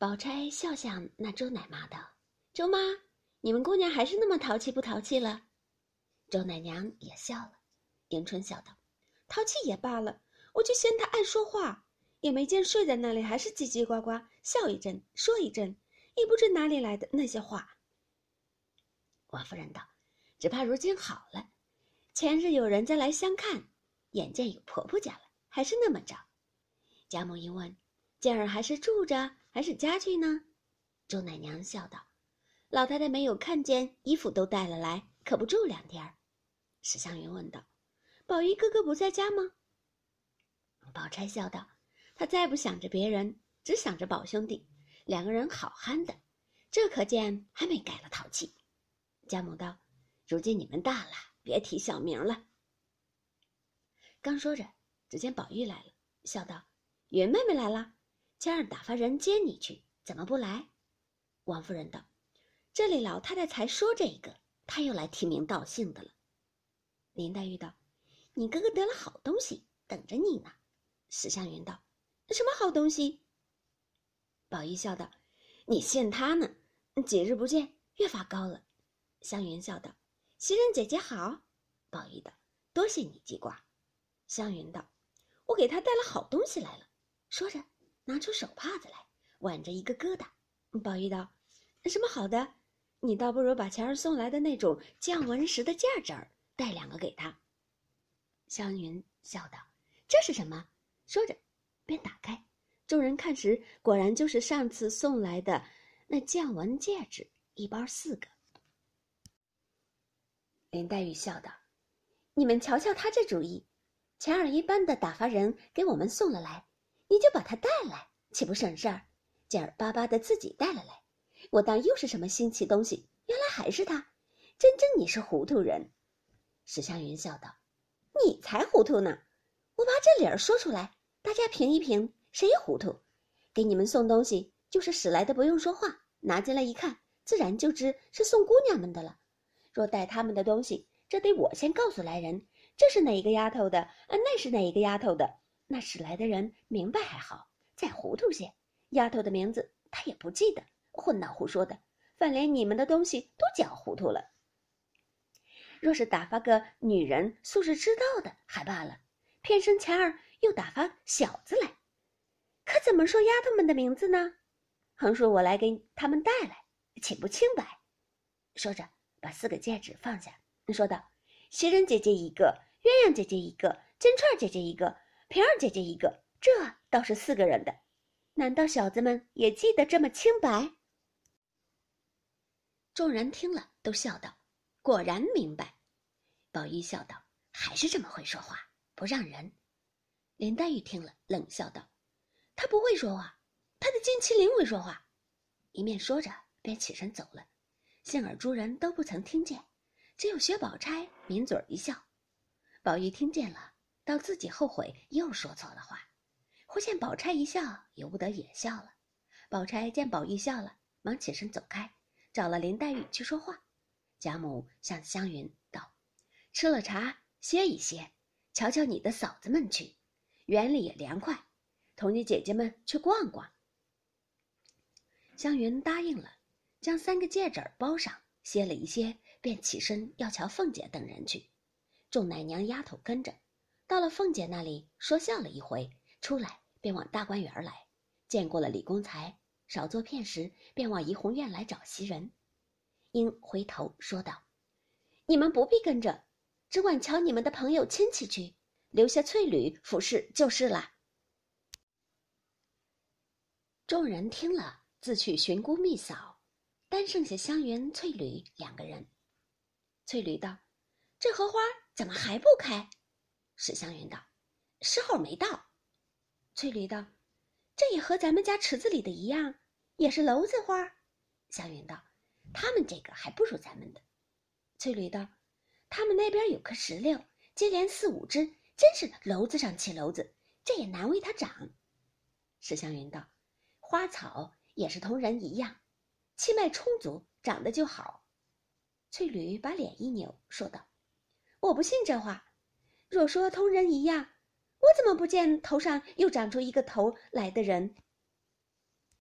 宝钗笑向那周奶妈道：“周妈，你们姑娘还是那么淘气不淘气了？”周奶娘也笑了。迎春笑道：“淘气也罢了，我就嫌她爱说话，也没见睡在那里还是叽叽呱呱笑一阵说一阵，也不知哪里来的那些话。”王夫人道：“只怕如今好了，前日有人家来相看，眼见有婆婆家了，还是那么着。”贾母一问：“今儿还是住着？”还是家具呢？周奶娘笑道：“老太太没有看见，衣服都带了来，可不住两天。”史湘云问道：“宝玉哥哥不在家吗？”宝钗笑道：“他再不想着别人，只想着宝兄弟，两个人好憨的，这可见还没改了淘气。”贾母道：“如今你们大了，别提小名了。”刚说着，只见宝玉来了，笑道：“云妹妹来了。”今儿打发人接你去，怎么不来？王夫人道：“这里老太太才说这一个，她又来提名道姓的了。”林黛玉道：“你哥哥得了好东西，等着你呢。”史湘云道：“什么好东西？”宝玉笑道：“你信他呢？几日不见，越发高了。”湘云笑道：“袭人姐姐好。”宝玉道：“多谢你记挂。”湘云道：“我给他带了好东西来了。”说着。拿出手帕子来，挽着一个疙瘩。宝玉道：“什么好的？你倒不如把前儿送来的那种降纹石的戒指儿带两个给他。”湘云笑道：“这是什么？”说着，便打开。众人看时，果然就是上次送来的那降纹戒指，一包四个。林黛玉笑道：“你们瞧瞧他这主意，前儿一般的打发人给我们送了来。”你就把它带来，岂不省事儿？劲儿巴巴的自己带了来，我当又是什么新奇东西，原来还是他，真真你是糊涂人。史湘云笑道：“你才糊涂呢！我把这理儿说出来，大家评一评，谁糊涂？给你们送东西，就是使来的，不用说话，拿进来一看，自然就知是送姑娘们的了。若带他们的东西，这得我先告诉来人，这是哪一个丫头的？啊，那是哪一个丫头的？”那使来的人明白还好，再糊涂些，丫头的名字他也不记得，混闹胡说的，反连你们的东西都搅糊涂了。若是打发个女人，素是知道的还罢了，偏生前儿又打发小子来，可怎么说丫头们的名字呢？横竖我来给他们带来，岂不清白？说着，把四个戒指放下，说道：“袭人姐姐一个，鸳鸯姐姐一个，金钏姐姐一个。”平儿姐姐一个，这倒是四个人的，难道小子们也记得这么清白？众人听了都笑道：“果然明白。”宝玉笑道：“还是这么会说话，不让人。”林黛玉听了冷笑道：“他不会说话，他的金麒麟会说话。”一面说着，便起身走了。幸而诸人都不曾听见，只有薛宝钗抿嘴一笑。宝玉听见了。到自己后悔又说错了话，忽见宝钗一笑，由不得也笑了。宝钗见宝玉笑了，忙起身走开，找了林黛玉去说话。贾母向湘云道：“吃了茶，歇一歇，瞧瞧你的嫂子们去，园里也凉快，同你姐姐们去逛逛。”湘云答应了，将三个戒指包上，歇了一歇，便起身要瞧凤姐等人去。众奶娘丫头跟着。到了凤姐那里，说笑了一回，出来便往大观园来，见过了李公才，少做片时，便往怡红院来找袭人。因回头说道：“你们不必跟着，只管瞧你们的朋友亲戚去，留下翠缕服侍就是了。”众人听了，自去寻姑觅嫂，单剩下湘云、翠缕两个人。翠缕道：“这荷花怎么还不开？”史湘云道：“时候没到。”翠缕道：“这也和咱们家池子里的一样，也是娄子花。”湘云道：“他们这个还不如咱们的。”翠缕道：“他们那边有棵石榴，接连四五枝，真是篓子上起篓子，这也难为它长。”史湘云道：“花草也是同人一样，气脉充足，长得就好。”翠缕把脸一扭，说道：“我不信这话。”若说同人一样，我怎么不见头上又长出一个头来的人？